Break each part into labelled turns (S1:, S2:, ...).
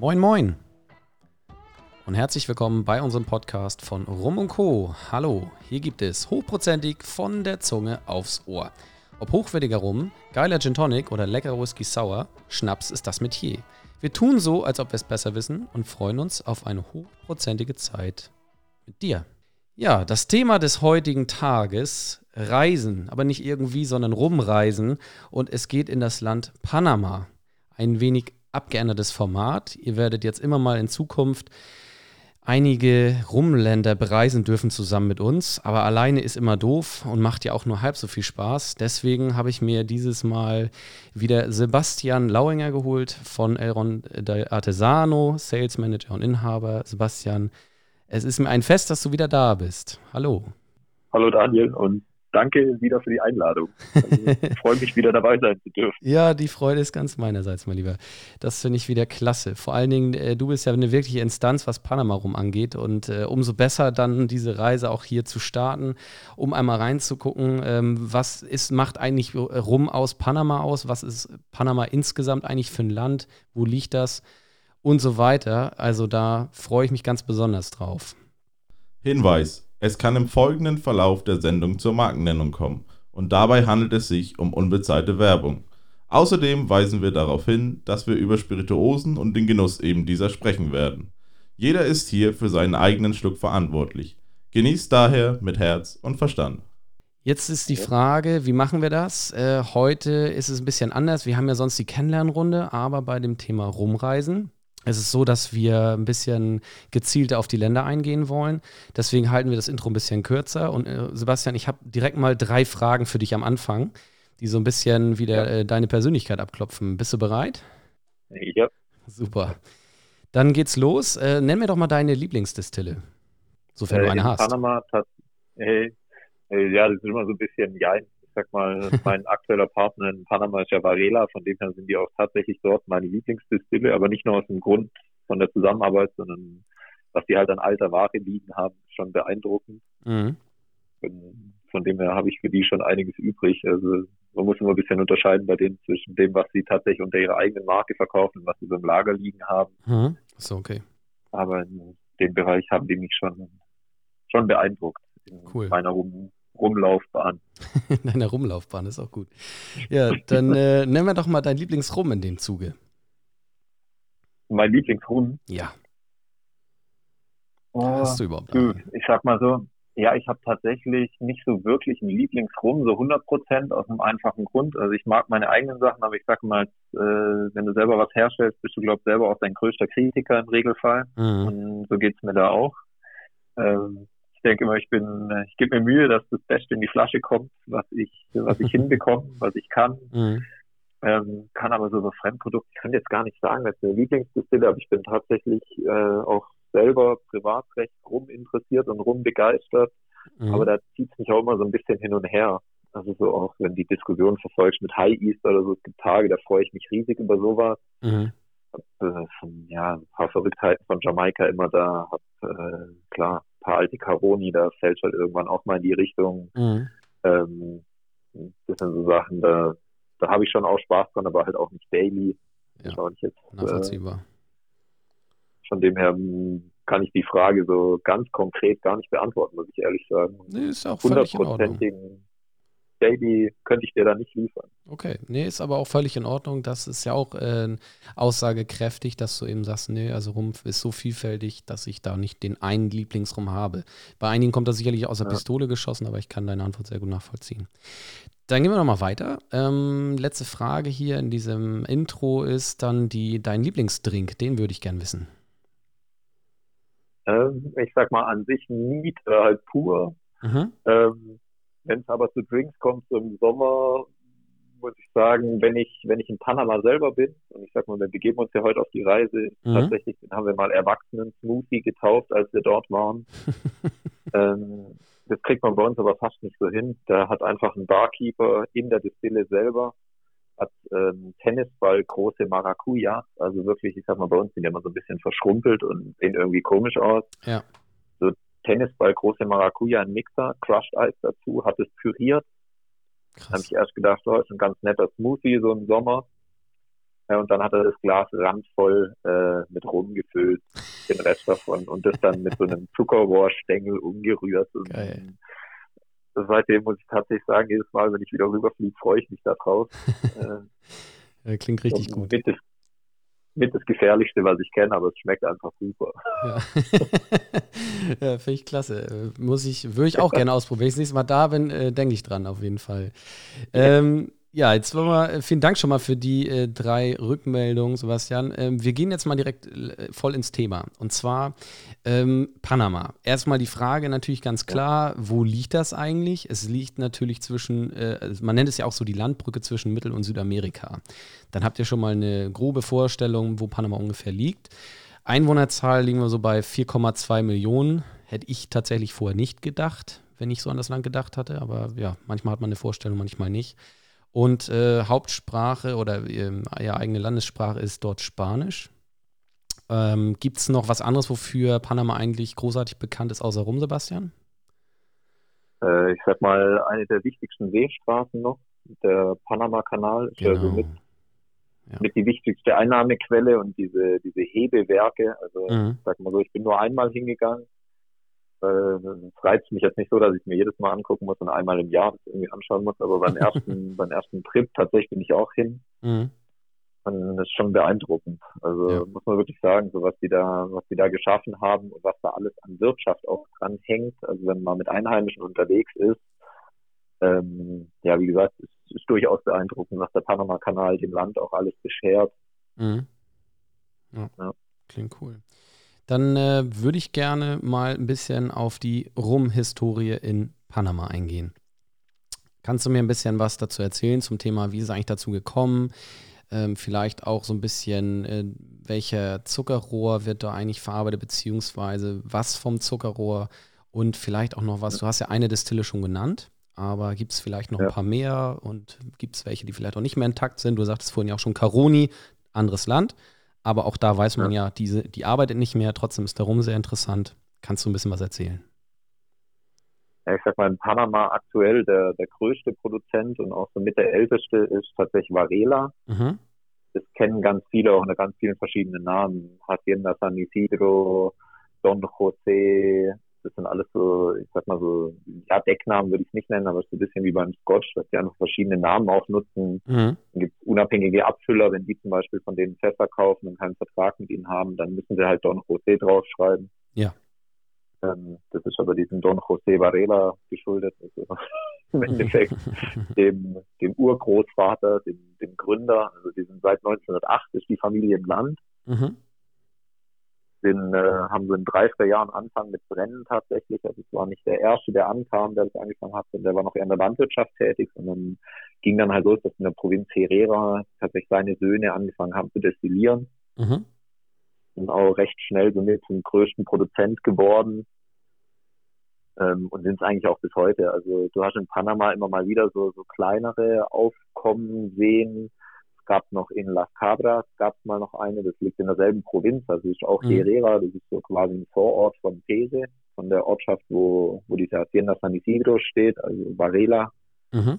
S1: Moin, moin. Und herzlich willkommen bei unserem Podcast von Rum und Co. Hallo, hier gibt es hochprozentig von der Zunge aufs Ohr. Ob hochwertiger Rum, geiler Gin Tonic oder leckerer Whisky Sour, Schnaps ist das Metier. Wir tun so, als ob wir es besser wissen und freuen uns auf eine hochprozentige Zeit mit dir. Ja, das Thema des heutigen Tages, Reisen, aber nicht irgendwie, sondern rumreisen und es geht in das Land Panama. Ein wenig abgeändertes Format. Ihr werdet jetzt immer mal in Zukunft einige Rumländer bereisen dürfen zusammen mit uns, aber alleine ist immer doof und macht ja auch nur halb so viel Spaß. Deswegen habe ich mir dieses Mal wieder Sebastian Lauinger geholt von Elron Artesano, Sales Manager und Inhaber. Sebastian, es ist mir ein Fest, dass du wieder da bist. Hallo.
S2: Hallo Daniel und danke wieder für die Einladung. Also, ich freue mich wieder dabei sein zu dürfen.
S1: Ja, die Freude ist ganz meinerseits, mein Lieber. Das finde ich wieder klasse. Vor allen Dingen, äh, du bist ja eine wirkliche Instanz, was Panama rum angeht. Und äh, umso besser dann diese Reise auch hier zu starten, um einmal reinzugucken, ähm, was ist, macht eigentlich rum aus Panama aus? Was ist Panama insgesamt eigentlich für ein Land? Wo liegt das? Und so weiter. Also da freue ich mich ganz besonders drauf.
S3: Hinweis. Es kann im folgenden Verlauf der Sendung zur Markennennung kommen und dabei handelt es sich um unbezahlte Werbung. Außerdem weisen wir darauf hin, dass wir über Spirituosen und den Genuss eben dieser sprechen werden. Jeder ist hier für seinen eigenen Schluck verantwortlich. Genießt daher mit Herz und Verstand.
S1: Jetzt ist die Frage, wie machen wir das? Äh, heute ist es ein bisschen anders. Wir haben ja sonst die Kennenlernrunde, aber bei dem Thema Rumreisen es ist so, dass wir ein bisschen gezielter auf die Länder eingehen wollen. Deswegen halten wir das Intro ein bisschen kürzer. Und äh, Sebastian, ich habe direkt mal drei Fragen für dich am Anfang, die so ein bisschen wieder ja. äh, deine Persönlichkeit abklopfen. Bist du bereit?
S2: Ja.
S1: Super. Dann geht's los. Äh, nenn mir doch mal deine Lieblingsdistille, sofern du
S2: äh,
S1: eine hast.
S2: Panama, äh, ja, das ist immer so ein bisschen, ja, sag mal, mein aktueller Partner in Panama ist ja Varela, von dem her sind die auch tatsächlich dort meine Lieblingsdistille, aber nicht nur aus dem Grund von der Zusammenarbeit, sondern was die halt an alter Ware liegen haben, ist schon beeindruckend. Mhm. Von dem her habe ich für die schon einiges übrig. Also man muss immer ein bisschen unterscheiden bei denen zwischen dem, was sie tatsächlich unter ihrer eigenen Marke verkaufen und was sie so im Lager liegen haben.
S1: Mhm. So, okay.
S2: Aber in dem Bereich haben die mich schon, schon beeindruckt in
S1: cool.
S2: meiner Rumlaufbahn.
S1: Deine Rumlaufbahn ist auch gut. Ja, dann äh, nenn mir doch mal dein Lieblingsrum in dem Zuge.
S2: Mein Lieblingsrum?
S1: Ja.
S2: Oh, Hast du überhaupt einen? Ich sag mal so, ja, ich habe tatsächlich nicht so wirklich einen Lieblingsrum, so 100 Prozent aus einem einfachen Grund. Also ich mag meine eigenen Sachen, aber ich sag mal, äh, wenn du selber was herstellst, bist du, glaub selber auch dein größter Kritiker im Regelfall. Mhm. Und so geht's mir da auch. Ähm, ich denke immer, ich bin, ich gebe mir Mühe, dass das Beste in die Flasche kommt, was ich, was ich hinbekomme, was ich kann. Mhm. Ähm, kann aber so über Fremdprodukte, ich kann jetzt gar nicht sagen, das ist eine Lieblingsdistille, aber ich bin tatsächlich äh, auch selber privatrecht rum interessiert und rum begeistert. Mhm. Aber da zieht es mich auch immer so ein bisschen hin und her. Also so auch, wenn die Diskussion verfolgst mit High East oder so, es gibt Tage, da freue ich mich riesig über sowas. Mhm. Hab, äh, von, ja, ein paar Verrücktheiten von Jamaika immer da, hab, äh, klar, paar alte Caroni, da fällt halt irgendwann auch mal in die Richtung. Mhm. Ähm, das sind so Sachen, da, da habe ich schon auch Spaß dran, aber halt auch nicht daily.
S1: Ja, auch nicht jetzt, nachvollziehbar.
S2: Äh, von dem her hm, kann ich die Frage so ganz konkret gar nicht beantworten, muss ich ehrlich sagen.
S1: Nee, ist auch völlig in Ordnung.
S2: Daily könnte ich dir da nicht liefern.
S1: Okay, nee, ist aber auch völlig in Ordnung. Das ist ja auch äh, aussagekräftig, dass du eben sagst, nee, also Rum ist so vielfältig, dass ich da nicht den einen Lieblingsrum habe. Bei einigen kommt das sicherlich aus der ja. Pistole geschossen, aber ich kann deine Antwort sehr gut nachvollziehen. Dann gehen wir nochmal weiter. Ähm, letzte Frage hier in diesem Intro ist dann die, dein Lieblingsdrink, den würde ich gern wissen.
S2: Ähm, ich sag mal an sich Miet halt pur. Mhm. Ähm, wenn es aber zu Drinks kommt, so im Sommer, muss ich sagen, wenn ich, wenn ich in Panama selber bin, und ich sag mal, wir begeben uns ja heute auf die Reise, mhm. tatsächlich haben wir mal Erwachsenen-Smoothie getauft, als wir dort waren. ähm, das kriegt man bei uns aber fast nicht so hin. Da hat einfach ein Barkeeper in der Distille selber hat ähm, Tennisball große Maracuja, also wirklich, ich sag mal, bei uns sind ja immer so ein bisschen verschrumpelt und sehen irgendwie komisch aus.
S1: Ja.
S2: Tennisball, große Maracuja, ein Mixer, Crushed Eis dazu, hat es püriert. Krass. Habe ich erst gedacht, oh, ist ein ganz netter Smoothie, so im Sommer. Ja, und dann hat er das Glas randvoll äh, mit Rum gefüllt, den Rest davon, und das dann mit so einem Zuckerrohrstängel umgerührt. Und
S1: Geil.
S2: Seitdem muss ich tatsächlich sagen, jedes Mal, wenn ich wieder rüberfliege, freue ich mich da drauf.
S1: äh, Klingt richtig gut.
S2: Mit mit das Gefährlichste, was ich kenne, aber es schmeckt einfach super.
S1: Ja, ja finde ich klasse. Muss ich, würde ich auch gerne ausprobieren. Wenn ich das nächste Mal da bin, äh, denke ich dran, auf jeden Fall. Ähm, ja, jetzt wollen wir, äh, vielen Dank schon mal für die äh, drei Rückmeldungen, Sebastian. Ähm, wir gehen jetzt mal direkt äh, voll ins Thema. Und zwar ähm, Panama. Erstmal die Frage natürlich ganz klar, wo liegt das eigentlich? Es liegt natürlich zwischen, äh, also man nennt es ja auch so die Landbrücke zwischen Mittel- und Südamerika. Dann habt ihr schon mal eine grobe Vorstellung, wo Panama ungefähr liegt. Einwohnerzahl liegen wir so bei 4,2 Millionen. Hätte ich tatsächlich vorher nicht gedacht, wenn ich so an das Land gedacht hatte. Aber ja, manchmal hat man eine Vorstellung, manchmal nicht. Und äh, Hauptsprache oder äh, ja, eigene Landessprache ist dort Spanisch. Ähm, Gibt es noch was anderes, wofür Panama eigentlich großartig bekannt ist, außer Rum, Sebastian?
S2: Äh, ich sag mal, eine der wichtigsten Seestraßen noch, der Panama-Kanal, ist genau. ja so mit, ja. mit die wichtigste Einnahmequelle und diese, diese Hebewerke. Also, mhm. sag mal so, ich bin nur einmal hingegangen äh, es reizt mich jetzt nicht so, dass ich mir jedes Mal angucken muss und einmal im Jahr das irgendwie anschauen muss, aber beim ersten, beim ersten Trip tatsächlich bin ich auch hin. Mhm. Und das ist schon beeindruckend. Also ja. muss man wirklich sagen, so was die da, was die da geschaffen haben und was da alles an Wirtschaft auch dran hängt. Also wenn man mit Einheimischen unterwegs ist, ähm, ja, wie gesagt, es ist durchaus beeindruckend, was der Panama-Kanal dem Land auch alles beschert. Mhm.
S1: Ja. ja. Klingt cool. Dann äh, würde ich gerne mal ein bisschen auf die Rum-Historie in Panama eingehen. Kannst du mir ein bisschen was dazu erzählen zum Thema, wie ist es eigentlich dazu gekommen? Ähm, vielleicht auch so ein bisschen, äh, welcher Zuckerrohr wird da eigentlich verarbeitet, beziehungsweise was vom Zuckerrohr und vielleicht auch noch was. Du hast ja eine Destille schon genannt, aber gibt es vielleicht noch ja. ein paar mehr und gibt es welche, die vielleicht auch nicht mehr intakt sind? Du sagtest vorhin ja auch schon Caroni, anderes Land. Aber auch da weiß man ja, ja diese, die arbeitet nicht mehr, trotzdem ist der Rum sehr interessant. Kannst du ein bisschen was erzählen?
S2: Ja, ich sag mal, in Panama aktuell der, der größte Produzent und auch somit der älteste ist tatsächlich Varela. Mhm. Das kennen ganz viele auch unter ganz vielen verschiedenen Namen. Hacienda San Isidro, Don José, das sind alles so, ich sag mal so, ja, Decknamen würde ich es nicht nennen, aber es ist ein bisschen wie beim Scotch, dass die einfach verschiedene Namen auch nutzen. Mhm. Dann gibt es unabhängige Abfüller, wenn die zum Beispiel von denen Fässer kaufen und keinen Vertrag mit ihnen haben, dann müssen sie halt Don José draufschreiben.
S1: Ja.
S2: Ähm, das ist aber diesem Don José Varela geschuldet. Also im Endeffekt dem, dem Urgroßvater, dem, dem Gründer, also die sind seit 1908 ist die Familie im Land. Mhm sind, äh, haben so in drei, vier Jahren angefangen mit Brennen tatsächlich. Also es war nicht der erste, der ankam, der das angefangen hat, der war noch eher in der Landwirtschaft tätig, sondern ging dann halt los, dass in der Provinz Herrera tatsächlich seine Söhne angefangen haben zu destillieren. Mhm. Und auch recht schnell somit zum größten Produzent geworden. Ähm, und sind es eigentlich auch bis heute. Also du hast in Panama immer mal wieder so, so kleinere Aufkommen sehen, gab noch in Las Cabras, gab es mal noch eine, das liegt in derselben Provinz, also ist auch mhm. Herrera, das ist so quasi ein Vorort von Pese, von der Ortschaft, wo, wo diese Hacienda San Isidro steht, also Varela. Mhm.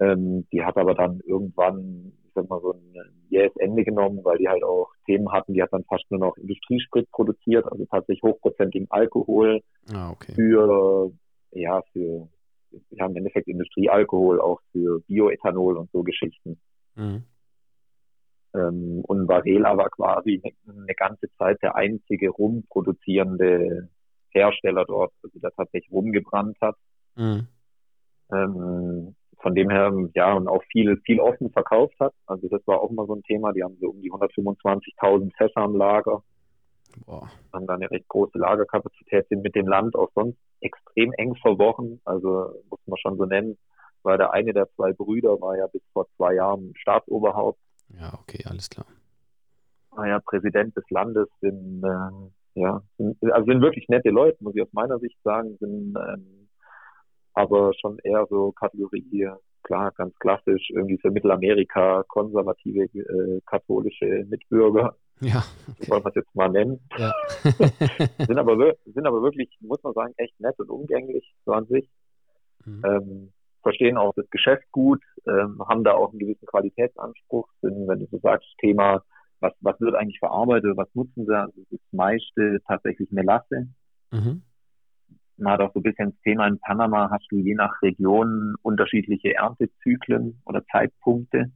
S2: Ähm, die hat aber dann irgendwann, ich sag mal, so ein jähes Ende genommen, weil die halt auch Themen hatten, die hat dann fast nur noch Industriesprit produziert, also tatsächlich hochprozentigen Alkohol
S1: ah, okay.
S2: für, ja, für, wir haben im Endeffekt Industriealkohol auch für Bioethanol und so Geschichten. Mhm. Ähm, und Varela war quasi eine ganze Zeit der einzige rumproduzierende Hersteller dort, also der tatsächlich rumgebrannt hat. Mhm. Ähm, von dem her, ja, und auch viel, viel offen verkauft hat. Also das war auch mal so ein Thema. Die haben so um die 125.000 Fässer am Lager. Boah. Haben da eine recht große Lagerkapazität, sind mit dem Land auch sonst extrem eng verworren. Also muss man schon so nennen, weil der eine der zwei Brüder war ja bis vor zwei Jahren Staatsoberhaupt
S1: ja, okay, alles klar.
S2: Naja, Präsident des Landes sind, äh, ja, sind, also sind wirklich nette Leute, muss ich aus meiner Sicht sagen, sind ähm, aber schon eher so Kategorie, klar, ganz klassisch, irgendwie für Mittelamerika, konservative, äh, katholische Mitbürger.
S1: Ja.
S2: Okay. Wollen wir es jetzt mal nennen. Ja. sind, aber, sind aber wirklich, muss man sagen, echt nett und umgänglich, so an sich. Mhm. Ähm, verstehen auch das Geschäft gut, ähm, haben da auch einen gewissen Qualitätsanspruch, sind, wenn du so sagst, Thema, was, was wird eigentlich verarbeitet, was nutzen sie, also das meiste tatsächlich Melasse. Mhm. Man hat auch so ein bisschen das Thema in Panama, hast du je nach Region unterschiedliche Erntezyklen oder Zeitpunkte.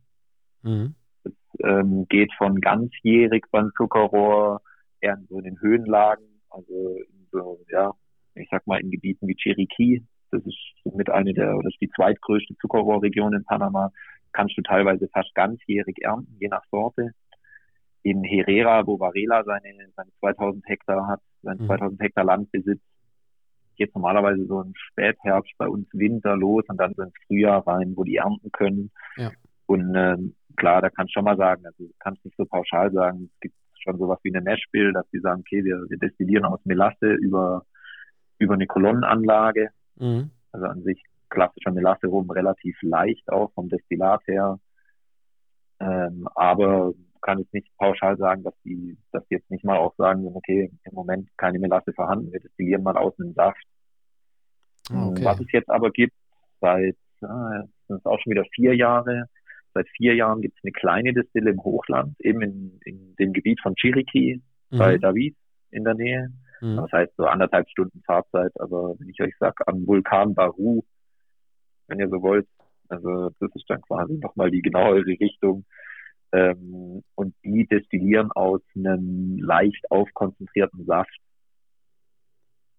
S2: Mhm. Es ähm, geht von ganzjährig beim Zuckerrohr, eher so in den Höhenlagen, also in so, ja, ich sag mal in Gebieten wie Chiriquí, das ist mit eine der, oder ist die zweitgrößte Zuckerrohrregion in Panama, kannst du teilweise fast ganzjährig ernten, je nach Sorte. In Herrera, wo Varela seine, seine 2000 Hektar hat, sein mhm. 2000 Hektar Land besitzt, geht normalerweise so im Spätherbst bei uns Winter los und dann so ins Frühjahr rein, wo die ernten können. Ja. Und ähm, klar, da kannst du schon mal sagen, also kannst nicht so pauschal sagen, es gibt schon sowas wie eine Nashville, dass die sagen, okay, wir, wir destillieren aus Melasse über, über eine Kolonnenanlage. Mhm. Also an sich klassischer Melasse rum relativ leicht auch vom Destillat her. Ähm, aber kann ich nicht pauschal sagen, dass die, dass die jetzt nicht mal auch sagen, okay, im Moment keine Melasse vorhanden, wir destillieren mal aus einem Saft. Ah, okay. Was es jetzt aber gibt, seit, äh, sind es auch schon wieder vier Jahre, seit vier Jahren gibt es eine kleine Destille im Hochland, eben in, in dem Gebiet von Chiriquí, mhm. bei David in der Nähe. Mhm. Das heißt so anderthalb Stunden Fahrzeit, aber wenn ich euch sage, am Vulkan Baru, wenn ihr so wollt, also das ist dann quasi nochmal die genauere Richtung. Ähm, und die destillieren aus einem leicht aufkonzentrierten Saft.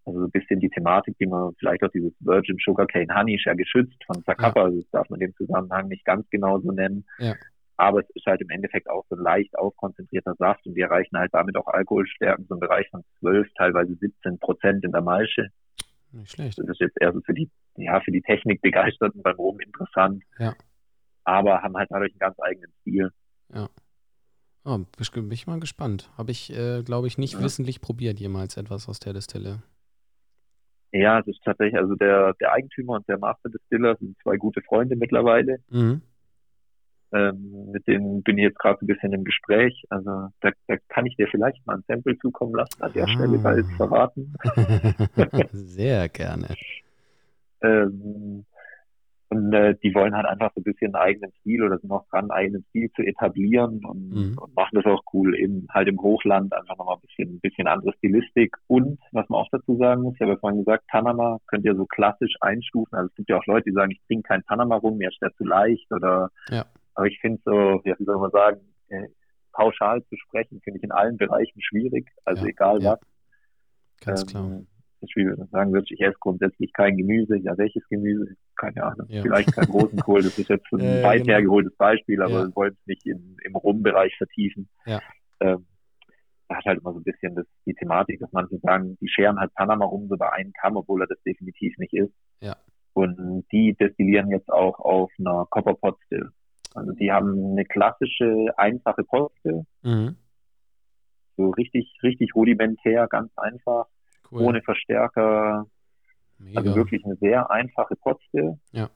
S2: Also so ein bisschen die Thematik, die man vielleicht auch dieses Virgin Sugarcane Honey ist ja geschützt von Zacapa, ja. das darf man im Zusammenhang nicht ganz genau so nennen. Ja. Aber es ist halt im Endeffekt auch so ein leicht aufkonzentrierter Saft und wir erreichen halt damit auch Alkoholstärken so im Bereich von 12, teilweise 17 Prozent in der Maische. Nicht schlecht. Das ist jetzt eher so für die, ja, für die Technik begeisterten beim Rum interessant. Ja. Aber haben halt dadurch einen ganz eigenen Stil.
S1: Ja. Oh, bin ich mal gespannt. Habe ich, äh, glaube ich, nicht ja. wissentlich probiert jemals etwas aus der Distille.
S2: Ja, es ist tatsächlich, also der, der Eigentümer und der Master Distiller sind zwei gute Freunde mittlerweile. Mhm. Ähm, mit denen bin ich jetzt gerade ein bisschen im Gespräch. Also da, da kann ich dir vielleicht mal ein Sample zukommen lassen, an der ah. Stelle bald verraten.
S1: Sehr gerne.
S2: ähm, und äh, die wollen halt einfach so ein bisschen einen eigenen Stil oder sind noch dran, einen eigenen Stil zu etablieren und, mhm. und machen das auch cool. Eben halt im Hochland einfach nochmal ein bisschen, ein bisschen andere Stilistik. Und was man auch dazu sagen muss, ich habe ja vorhin gesagt, Panama könnt ihr so klassisch einstufen. Also es gibt ja auch Leute, die sagen, ich trinke kein Panama rum, mir ist der zu leicht oder ja. Aber ich finde so, ja, wie soll man sagen, äh, pauschal zu sprechen, finde ich in allen Bereichen schwierig. Also ja, egal ja. was.
S1: Ganz ähm, klar
S2: das wie wir sagen würde, ich esse grundsätzlich kein Gemüse. Ja, welches Gemüse? Keine Ahnung. Ja. Vielleicht kein Rosenkohl. Das ist jetzt ein äh, weit genau. hergeholtes Beispiel, aber wir wollen es nicht in, im Rumbereich vertiefen. Ja. Ähm, da hat halt immer so ein bisschen das, die Thematik, dass manche sagen, die scheren halt Panama rum so bei einem Kamm, obwohl er das definitiv nicht ist. Ja. Und die destillieren jetzt auch auf einer Copper Pot Still. Also die haben eine klassische, einfache Still. Mhm. So richtig, richtig rudimentär, ganz einfach cool. ohne Verstärker. Mega. Also wirklich eine sehr einfache Potstill. Ja.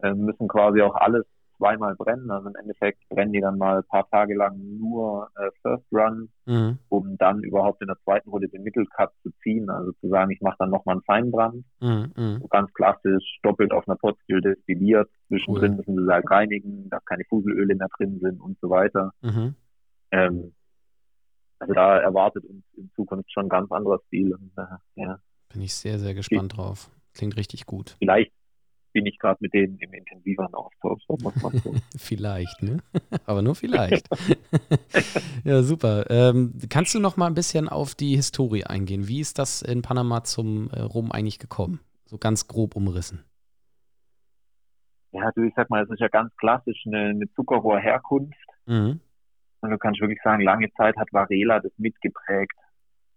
S2: Äh, müssen quasi auch alles zweimal brennen. Also im Endeffekt brennen die dann mal ein paar Tage lang nur äh, First Run, mhm. um dann überhaupt in der zweiten Runde den Mittelcut zu ziehen. Also zu sagen, ich mache dann nochmal einen Feinbrand. Mhm. mhm. So ganz klassisch, doppelt auf einer Potstill destilliert. Zwischendrin cool. müssen sie halt reinigen, dass keine Fuselöle mehr drin sind und so weiter. Mhm. Ähm, also da erwartet uns in Zukunft schon ein ganz anderer Stil. Und, äh, ja.
S1: Bin ich sehr, sehr gespannt drauf. Klingt richtig gut.
S2: Vielleicht bin ich gerade mit denen im intensiveren Austausch.
S1: Vielleicht, ne? Aber nur vielleicht. ja, super. Ähm, kannst du noch mal ein bisschen auf die Historie eingehen? Wie ist das in Panama zum äh, Rum eigentlich gekommen? So ganz grob umrissen.
S2: Ja, du, ich sag mal, es ist ja ganz klassisch eine, eine Zuckerrohrherkunft. Mhm. Und du kannst wirklich sagen, lange Zeit hat Varela das mitgeprägt.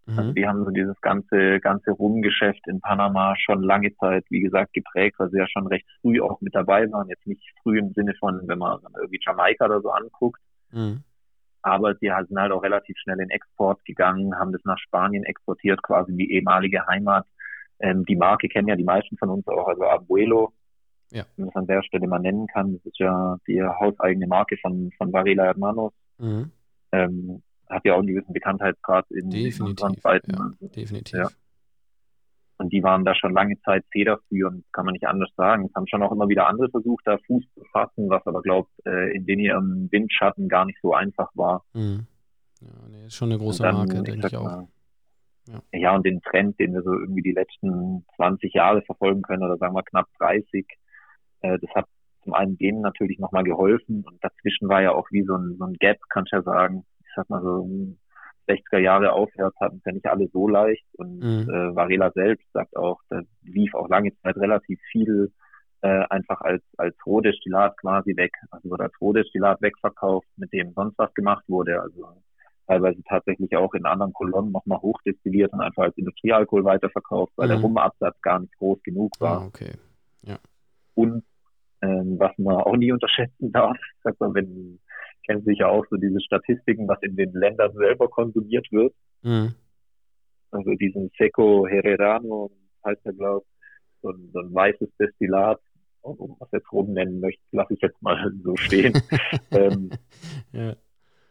S2: Mhm. Also die haben so dieses ganze, ganze Rumgeschäft in Panama schon lange Zeit, wie gesagt, geprägt, weil sie ja schon recht früh auch mit dabei waren. Jetzt nicht früh im Sinne von, wenn man irgendwie Jamaika oder so anguckt. Mhm. Aber die sind halt auch relativ schnell in Export gegangen, haben das nach Spanien exportiert, quasi die ehemalige Heimat. Ähm, die Marke kennen ja die meisten von uns auch, also Abuelo, ja. wenn man es an der Stelle mal nennen kann. Das ist ja die hauseigene Marke von, von Varela Hermanos. Mhm. Ähm, hat ja auch einen gewissen Bekanntheitsgrad in,
S1: definitiv, Zeiten. Ja, also, definitiv. Ja.
S2: Und die waren da schon lange Zeit federführend, kann man nicht anders sagen. Es haben schon auch immer wieder andere versucht, da Fuß zu fassen, was aber, glaubt, äh, in den ihrem Windschatten gar nicht so einfach war.
S1: Mhm. Ja, nee, ist schon eine große dann, Marke, denke ich auch. Mal,
S2: ja. ja, und den Trend, den wir so irgendwie die letzten 20 Jahre verfolgen können, oder sagen wir knapp 30, äh, das hat zum einen denen natürlich nochmal geholfen und dazwischen war ja auch wie so ein, so ein Gap, kann ich ja sagen. Ich sag mal so 60er Jahre aufwärts hatten es ja nicht alle so leicht und mhm. äh, Varela selbst sagt auch, da lief auch lange Zeit relativ viel äh, einfach als als Rohdestillat quasi weg, also wurde als Rohdestillat wegverkauft, mit dem sonst was gemacht wurde, also teilweise tatsächlich auch in anderen Kolonnen nochmal hochdestilliert und einfach als Industriealkohol weiterverkauft, weil mhm. der Rumabsatz gar nicht groß genug war.
S1: Ah, okay. Ja.
S2: Und ähm, was man auch nie unterschätzen darf, sagt man, wenn kennen sicher auch so diese Statistiken, was in den Ländern selber konsumiert wird. Mhm. Also diesen Seco Hererano heißt er, glaube so ein, so ein weißes Destillat, was jetzt rumnennen möchte, lasse ich jetzt mal so stehen. ähm, ja.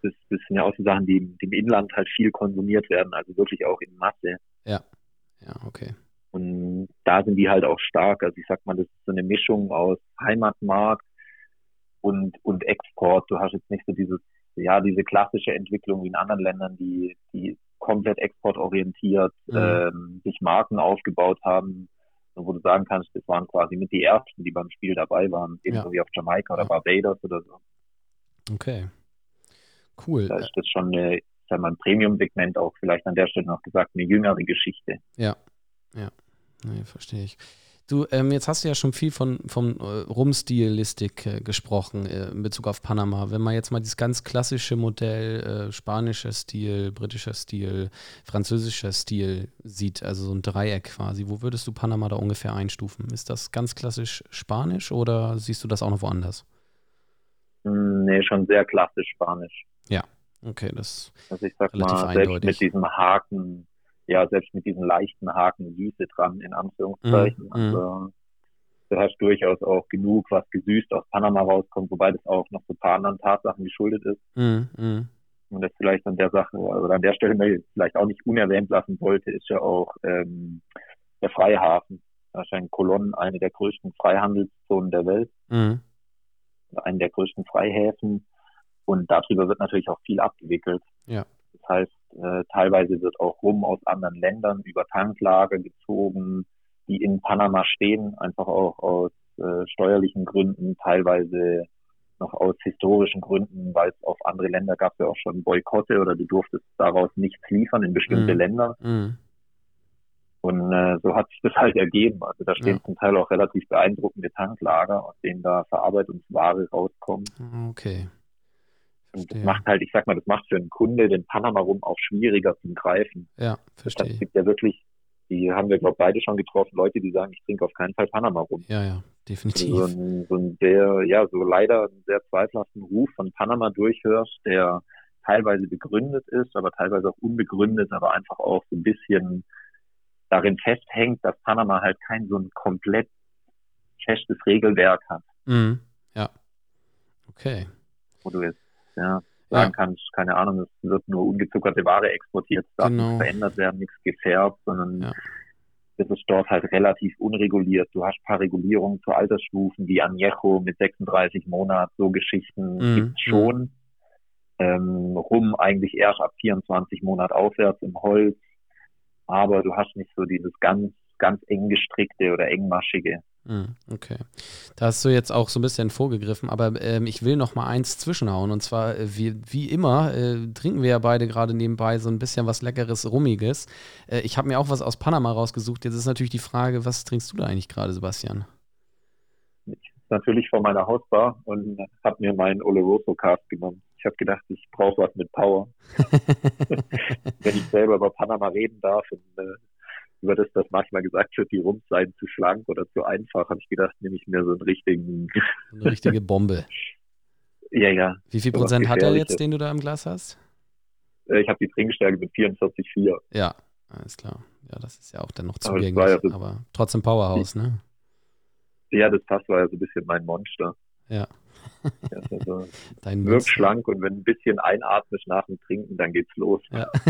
S2: das, das sind ja auch so Sachen, die, die im Inland halt viel konsumiert werden, also wirklich auch in Masse.
S1: Ja, ja, okay.
S2: Und da sind die halt auch stark. Also ich sag mal, das ist so eine Mischung aus Heimatmarkt und, und Export. Du hast jetzt nicht so dieses, ja, diese klassische Entwicklung wie in anderen Ländern, die, die komplett exportorientiert mhm. ähm, sich Marken aufgebaut haben, wo du sagen kannst, das waren quasi mit die ersten, die beim Spiel dabei waren, ebenso ja. wie auf Jamaika oder ja. Barbados oder so.
S1: Okay. Cool.
S2: Da ist das schon eine, sag mal, ein Premium-Segment auch vielleicht an der Stelle noch gesagt, eine jüngere Geschichte.
S1: Ja, ja, nee, verstehe ich. Du, ähm, jetzt hast du ja schon viel von, von äh, Rumstilistik äh, gesprochen äh, in Bezug auf Panama. Wenn man jetzt mal dieses ganz klassische Modell äh, spanischer Stil, britischer Stil, französischer Stil sieht, also so ein Dreieck quasi, wo würdest du Panama da ungefähr einstufen? Ist das ganz klassisch spanisch oder siehst du das auch noch woanders?
S2: Hm, nee, schon sehr klassisch spanisch.
S1: Ja, okay, das
S2: also ich sag relativ mal, selbst mit diesem Haken ja, selbst mit diesen leichten Haken Süße dran, in Anführungszeichen. Mhm. Also, du hast durchaus auch genug, was gesüßt aus Panama rauskommt, wobei das auch noch so ein paar anderen Tatsachen geschuldet ist. Mhm. mhm. Und das vielleicht an der Sache, also an der Stelle vielleicht auch nicht unerwähnt lassen wollte, ist ja auch ähm, der Freihafen. Wahrscheinlich Kolonnen eine der größten Freihandelszonen der Welt. Mhm. Einen der größten Freihäfen. Und darüber wird natürlich auch viel abgewickelt.
S1: Ja.
S2: Das heißt, äh, teilweise wird auch Rum aus anderen Ländern über Tanklager gezogen, die in Panama stehen, einfach auch aus äh, steuerlichen Gründen, teilweise noch aus historischen Gründen, weil es auf andere Länder gab ja auch schon Boykotte oder du durftest daraus nichts liefern in bestimmte mm. Länder. Mm. Und äh, so hat sich das halt ergeben. Also da stehen ja. zum Teil auch relativ beeindruckende Tanklager, aus denen da Verarbeitungsware rauskommt.
S1: Okay.
S2: Und das macht halt, ich sag mal, das macht für einen Kunde den Panama rum auch schwieriger zum Greifen.
S1: Ja, verstehe.
S2: Es gibt ja wirklich, die haben wir, glaube ich, beide schon getroffen, Leute, die sagen, ich trinke auf keinen Fall Panama rum.
S1: Ja, ja, definitiv.
S2: So ein, so ein sehr, ja, so leider einen sehr zweifelhaften Ruf von Panama durchhörst, der teilweise begründet ist, aber teilweise auch unbegründet, aber einfach auch so ein bisschen darin festhängt, dass Panama halt kein so ein komplett festes Regelwerk hat.
S1: Mhm. Ja. Okay.
S2: Wo du jetzt ja, sagen ja. kannst, keine Ahnung, es wird nur ungezuckerte Ware exportiert, es darf genau. nichts verändert werden, nichts gefärbt, sondern ja. das ist dort halt relativ unreguliert. Du hast ein paar Regulierungen zu Altersstufen wie Añejo mit 36 Monaten, so Geschichten mhm. gibt's schon. Ähm, rum eigentlich erst ab 24 Monat aufwärts im Holz, aber du hast nicht so dieses ganz, ganz eng gestrickte oder engmaschige.
S1: Hm, okay. Da hast du jetzt auch so ein bisschen vorgegriffen, aber ähm, ich will noch mal eins zwischenhauen. Und zwar, äh, wie, wie immer, äh, trinken wir ja beide gerade nebenbei so ein bisschen was Leckeres, Rummiges. Äh, ich habe mir auch was aus Panama rausgesucht. Jetzt ist natürlich die Frage, was trinkst du da eigentlich gerade, Sebastian?
S2: Ich natürlich vor meiner Hausbar und habe mir meinen Oloroso Cast genommen. Ich habe gedacht, ich brauche was mit Power. Wenn ich selber über Panama reden darf und äh, über das, das manchmal gesagt wird, die Rums seien zu schlank oder zu einfach, habe ich gedacht, nehme ich mir so einen richtigen.
S1: Eine richtige Bombe.
S2: ja, ja.
S1: Wie viel Prozent hat er jetzt, den du da im Glas hast?
S2: Äh, ich habe die Trinkstärke mit 44,4.
S1: Ja, alles klar. Ja, das ist ja auch dann noch zugänglich, aber, ja so aber trotzdem Powerhouse, ne?
S2: Ja, das passt, war ja so ein bisschen mein Monster.
S1: Ja.
S2: Ja also Dein wirkt schlank und wenn ein bisschen einatmest nach dem Trinken, dann geht's los.
S1: Ja.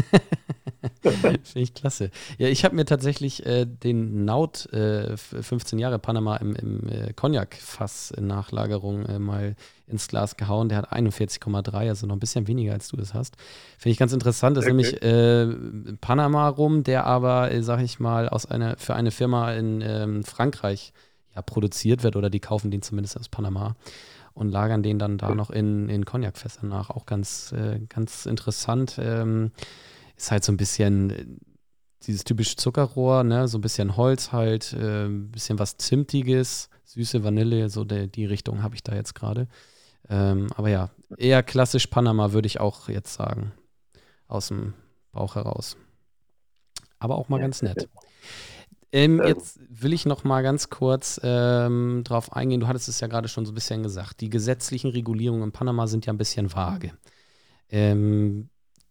S1: Finde ich klasse. Ja, ich habe mir tatsächlich äh, den Naut äh, 15 Jahre Panama im, im äh, Cognac-Fass in Nachlagerung äh, mal ins Glas gehauen. Der hat 41,3, also noch ein bisschen weniger, als du das hast. Finde ich ganz interessant. Das ist okay. nämlich äh, Panama rum, der aber, äh, sag ich mal, aus einer, für eine Firma in ähm, Frankreich ja, produziert wird oder die kaufen den zumindest aus Panama und lagern den dann da noch in, in Cognac-Fässern nach. Auch ganz, äh, ganz interessant. Ähm, ist halt so ein bisschen äh, dieses typische Zuckerrohr, ne? so ein bisschen Holz halt, äh, ein bisschen was Zimtiges, süße Vanille, so der, die Richtung habe ich da jetzt gerade. Ähm, aber ja, eher klassisch Panama würde ich auch jetzt sagen. Aus dem Bauch heraus. Aber auch mal ja, ganz nett. Ähm, jetzt will ich noch mal ganz kurz ähm, drauf eingehen. Du hattest es ja gerade schon so ein bisschen gesagt. Die gesetzlichen Regulierungen in Panama sind ja ein bisschen vage. Ähm,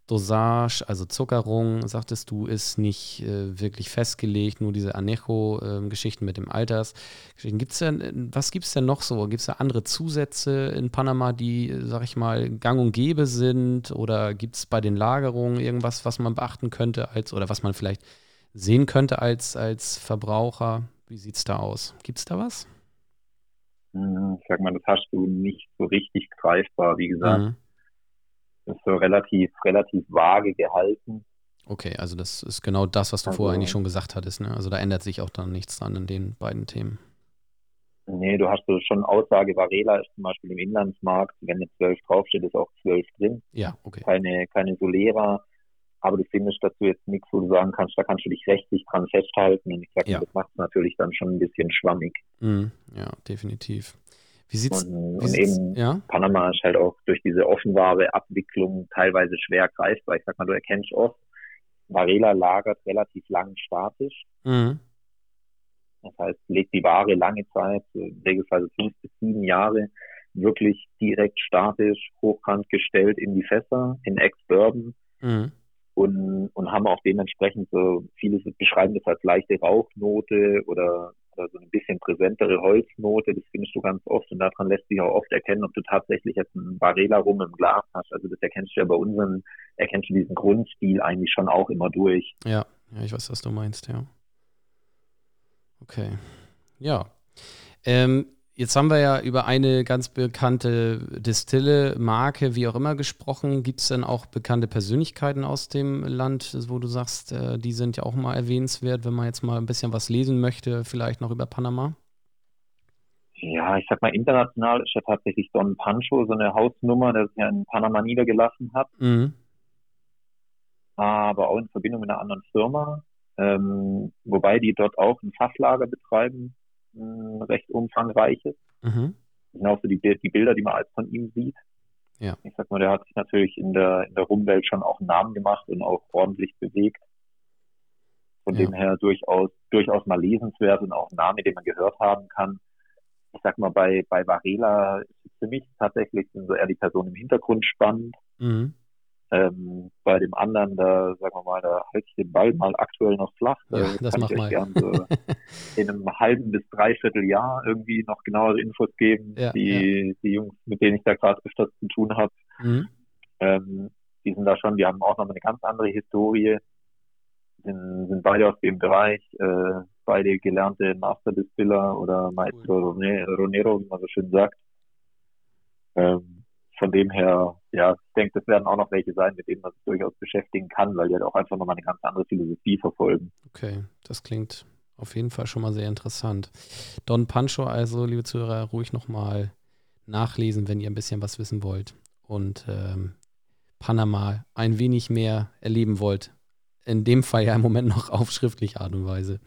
S1: Dosage, also Zuckerung, sagtest du, ist nicht äh, wirklich festgelegt, nur diese Anejo-Geschichten äh, mit dem Altersgeschichten. Gibt's denn, was gibt es denn noch so? Gibt es da andere Zusätze in Panama, die, sag ich mal, gang und gäbe sind? Oder gibt es bei den Lagerungen irgendwas, was man beachten könnte als, oder was man vielleicht sehen könnte als, als Verbraucher? Wie sieht es da aus? Gibt es da was?
S2: Hm, ich sag mal, das hast du nicht so richtig greifbar, wie gesagt. Mhm. Das ist so relativ, relativ vage gehalten.
S1: Okay, also das ist genau das, was du also, vorher eigentlich schon gesagt hattest. Ne? Also da ändert sich auch dann nichts dran in den beiden Themen.
S2: Nee, du hast so schon Aussage, Varela ist zum Beispiel im Inlandsmarkt, wenn eine 12 draufsteht, ist auch 12 drin.
S1: Ja, okay.
S2: Keine, keine Solera. Aber das Ding ist, dass du jetzt nichts, wo du sagen kannst, da kannst du dich rechtlich dran festhalten. Und ich sage, ja. das macht es natürlich dann schon ein bisschen schwammig.
S1: Mm, ja, definitiv. Wie sieht's,
S2: und,
S1: wie
S2: und
S1: sieht's,
S2: eben
S1: ja?
S2: Panama ist halt auch durch diese offenware Abwicklung teilweise schwer greifbar. Ich sag mal, du erkennst oft, Varela lagert relativ lang statisch.
S1: Mhm.
S2: Das heißt, legt die Ware lange Zeit, im Regelfall fünf bis sieben Jahre, wirklich direkt statisch, hochkant gestellt in die Fässer, in Ex-Bourbon.
S1: Mhm
S2: und, und haben auch dementsprechend so, viele beschreiben das als leichte Rauchnote oder, oder so ein bisschen präsentere Holznote, das findest du ganz oft und daran lässt sich auch oft erkennen, ob du tatsächlich jetzt einen Barela rum im Glas hast. Also das erkennst du ja bei unseren, erkennst du diesen Grundstil eigentlich schon auch immer durch.
S1: Ja, ja, ich weiß, was du meinst, ja. Okay. Ja. Ähm, Jetzt haben wir ja über eine ganz bekannte Distille, Marke, wie auch immer gesprochen. Gibt es denn auch bekannte Persönlichkeiten aus dem Land, wo du sagst, äh, die sind ja auch mal erwähnenswert, wenn man jetzt mal ein bisschen was lesen möchte, vielleicht noch über Panama?
S2: Ja, ich sag mal, international ist ja tatsächlich Don Pancho so eine Hausnummer, der sich ja in Panama niedergelassen hat.
S1: Mhm.
S2: Aber auch in Verbindung mit einer anderen Firma. Ähm, wobei die dort auch ein Fasslager betreiben recht umfangreiches.
S1: Mhm.
S2: Genauso die, die Bilder, die man als von ihm sieht.
S1: Ja.
S2: Ich sag mal, der hat sich natürlich in der, in der Rumwelt schon auch einen Namen gemacht und auch ordentlich bewegt. Von ja. dem her durchaus, durchaus mal lesenswert und auch ein Name, den man gehört haben kann. Ich sag mal, bei, bei Varela ist für mich tatsächlich sind so eher die Personen im Hintergrund spannend.
S1: Mhm.
S2: Ähm, bei dem anderen, da sagen wir mal, da halte ich den Ball mal aktuell noch flach.
S1: Ja, da das kann mach ich mal.
S2: Gern so in einem halben bis dreiviertel Jahr irgendwie noch genauere Infos geben, ja, die, ja. die Jungs, mit denen ich da gerade öfters zu tun habe.
S1: Mhm.
S2: Ähm, die sind da schon, die haben auch noch eine ganz andere Historie, sind, sind beide aus dem Bereich, äh, beide gelernte Master Distiller oder Maestro cool. Ronero, wie man so schön sagt. Ähm, von dem her, ja, ich denke, das werden auch noch welche sein, mit denen man sich durchaus beschäftigen kann, weil die halt auch einfach nochmal eine ganz andere Philosophie verfolgen.
S1: Okay, das klingt auf jeden Fall schon mal sehr interessant. Don Pancho, also, liebe Zuhörer, ruhig nochmal nachlesen, wenn ihr ein bisschen was wissen wollt und ähm, Panama ein wenig mehr erleben wollt. In dem Fall ja im Moment noch auf schriftliche Art und Weise.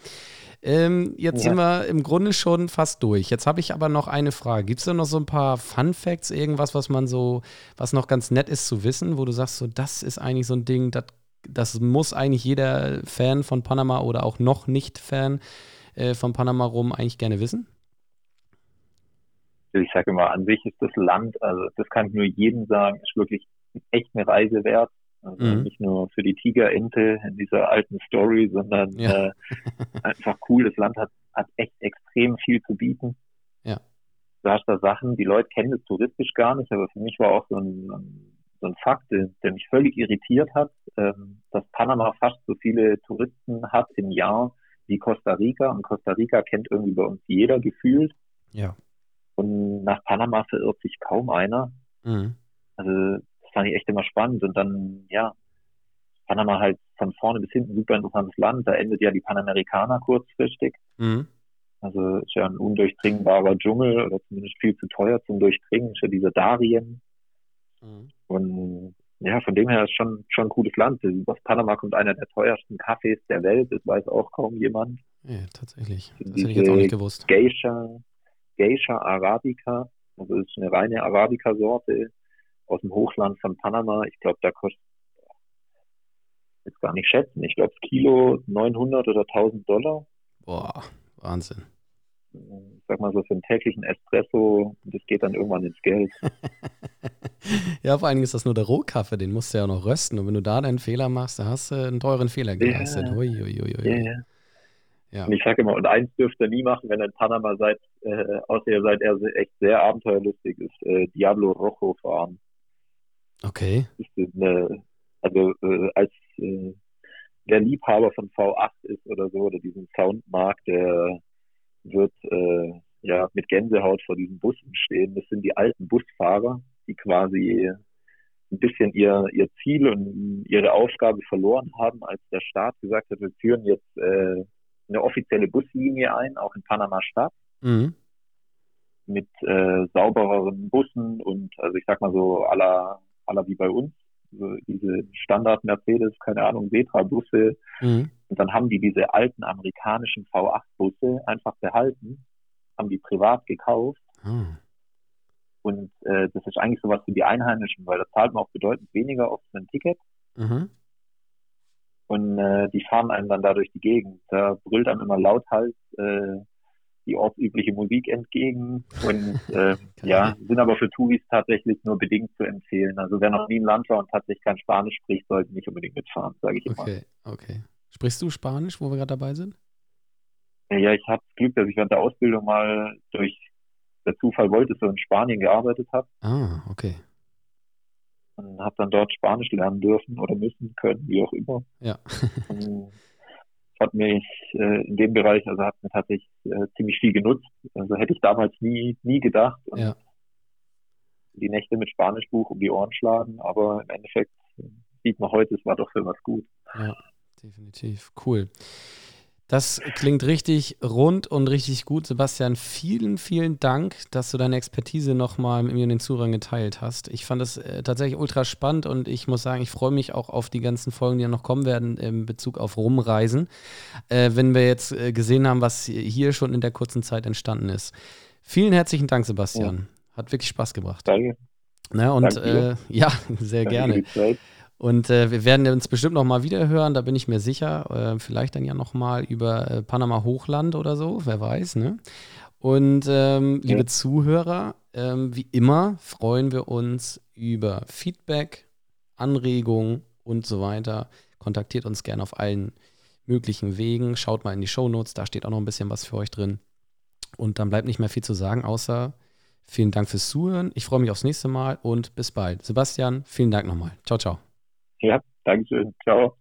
S1: Ähm, jetzt ja. sind wir im Grunde schon fast durch. Jetzt habe ich aber noch eine Frage. Gibt es da noch so ein paar Fun Facts, irgendwas, was man so, was noch ganz nett ist zu wissen, wo du sagst, so, das ist eigentlich so ein Ding, das, das muss eigentlich jeder Fan von Panama oder auch noch nicht Fan äh, von Panama rum eigentlich gerne wissen?
S2: Ich sage immer, an sich ist das Land, also das kann ich nur jedem sagen, ist wirklich echt eine Reise wert. Also mhm. nicht nur für die Tigerente in dieser alten Story, sondern ja. äh, einfach cool. Das Land hat, hat echt extrem viel zu bieten.
S1: Ja.
S2: Du hast da Sachen, die Leute kennen das touristisch gar nicht, aber für mich war auch so ein, so ein Fakt, der, der mich völlig irritiert hat, ähm, dass Panama fast so viele Touristen hat im Jahr wie Costa Rica. Und Costa Rica kennt irgendwie bei uns jeder gefühlt.
S1: Ja.
S2: Und nach Panama verirrt sich kaum einer.
S1: Mhm.
S2: Also fand ich echt immer spannend. Und dann, ja, Panama halt von vorne bis hinten super interessantes Land. Da endet ja die Panamerikaner kurzfristig.
S1: Mhm.
S2: Also ist ja ein undurchdringbarer Dschungel oder zumindest viel zu teuer zum Durchdringen. Ist ja diese Darien.
S1: Mhm.
S2: Und ja, von dem her ist schon schon ein cooles Land. Aus Panama kommt einer der teuersten Kaffees der Welt. Das weiß auch kaum jemand.
S1: Ja, tatsächlich. Das
S2: Diese
S1: hätte ich jetzt auch nicht gewusst.
S2: Geisha, Geisha Arabica. Also ist eine reine Arabica-Sorte aus dem Hochland von Panama. Ich glaube, da kostet jetzt gar nicht schätzen. Ich glaube, Kilo 900 oder 1000 Dollar.
S1: Boah, Wahnsinn.
S2: Ich sag mal so für einen täglichen Espresso. Das geht dann irgendwann ins Geld.
S1: ja, vor allen Dingen ist das nur der Rohkaffee, den musst du ja noch rösten. Und wenn du da einen Fehler machst, dann hast du einen teuren Fehler geleistet.
S2: Ja.
S1: Hui, hui, hui.
S2: Ja, ja.
S1: Ja.
S2: Und ich sage immer, und eins dürft ihr nie machen, wenn ihr in Panama seid, äh, außer ihr seid eher echt sehr abenteuerlustig, ist äh, Diablo Rojo fahren.
S1: Okay.
S2: Eine, also äh, als äh, wer Liebhaber von V8 ist oder so, oder diesen Sound mag, der wird äh, ja mit Gänsehaut vor diesen Bussen stehen. Das sind die alten Busfahrer, die quasi ein bisschen ihr, ihr Ziel und ihre Aufgabe verloren haben, als der Staat gesagt hat, wir führen jetzt äh, eine offizielle Buslinie ein, auch in Panama-Stadt,
S1: Mhm.
S2: mit äh, saubereren Bussen und also ich sag mal so aller aller wie bei uns, so diese Standard Mercedes, keine Ahnung, Setra-Busse.
S1: Mhm.
S2: Und dann haben die diese alten amerikanischen V8-Busse einfach behalten, haben die privat gekauft
S1: Ah.
S2: und äh, das ist eigentlich sowas für die Einheimischen, weil da zahlt man auch bedeutend weniger auf ein Ticket
S1: Mhm.
S2: und äh, die fahren einem dann da durch die Gegend. Da brüllt einem immer lauthals äh, die ortsübliche Musik entgegen und äh, ja, sind aber für Touris tatsächlich nur bedingt zu empfehlen. Also wer noch nie im Land war und tatsächlich kein Spanisch spricht, sollte nicht unbedingt mitfahren, sage ich immer.
S1: Okay, okay. Sprichst du Spanisch, wo wir gerade dabei sind?
S2: Ja, ich habe das Glück, dass ich während der Ausbildung mal durch der Zufall wollte, so in Spanien gearbeitet habe
S1: Ah, okay.
S2: und habe dann dort Spanisch lernen dürfen oder müssen können, wie auch immer.
S1: Ja.
S2: Hat mich äh, in dem Bereich, also hat mir tatsächlich äh, ziemlich viel genutzt. Also hätte ich damals nie, nie gedacht. Und
S1: Ja.
S2: Die Nächte mit Spanischbuch um die Ohren schlagen, aber im Endeffekt sieht man heute, es war doch für was gut.
S1: Ja, definitiv. Cool. Das klingt richtig rund und richtig gut. Sebastian, vielen, vielen Dank, dass du deine Expertise nochmal mit mir und den Zuhörern geteilt hast. Ich fand es äh, tatsächlich ultra spannend und ich muss sagen, ich freue mich auch auf die ganzen Folgen, die noch kommen werden in Bezug auf Rumreisen. Äh, wenn wir jetzt äh, gesehen haben, was hier schon in der kurzen Zeit entstanden ist. Vielen herzlichen Dank, Sebastian. Hat wirklich Spaß gebracht.
S2: Danke.
S1: Ne, und äh, ja, sehr
S2: Danke
S1: gerne. Und äh, wir werden uns bestimmt noch mal wieder hören, da bin ich mir sicher. Äh, vielleicht dann ja noch mal über äh, Panama Hochland oder so, wer weiß. Ne? Und ähm, liebe
S2: Ja.
S1: Zuhörer, ähm, wie immer freuen wir uns über Feedback, Anregungen und so weiter. Kontaktiert uns gerne auf allen möglichen Wegen. Schaut mal in die Shownotes, da steht auch noch ein bisschen was für euch drin. Und dann bleibt nicht mehr viel zu sagen, außer vielen Dank fürs Zuhören. Ich freue mich aufs nächste Mal und bis bald. Sebastian, vielen Dank nochmal. Ciao, ciao.
S2: Ja, Dankeschön. Ciao.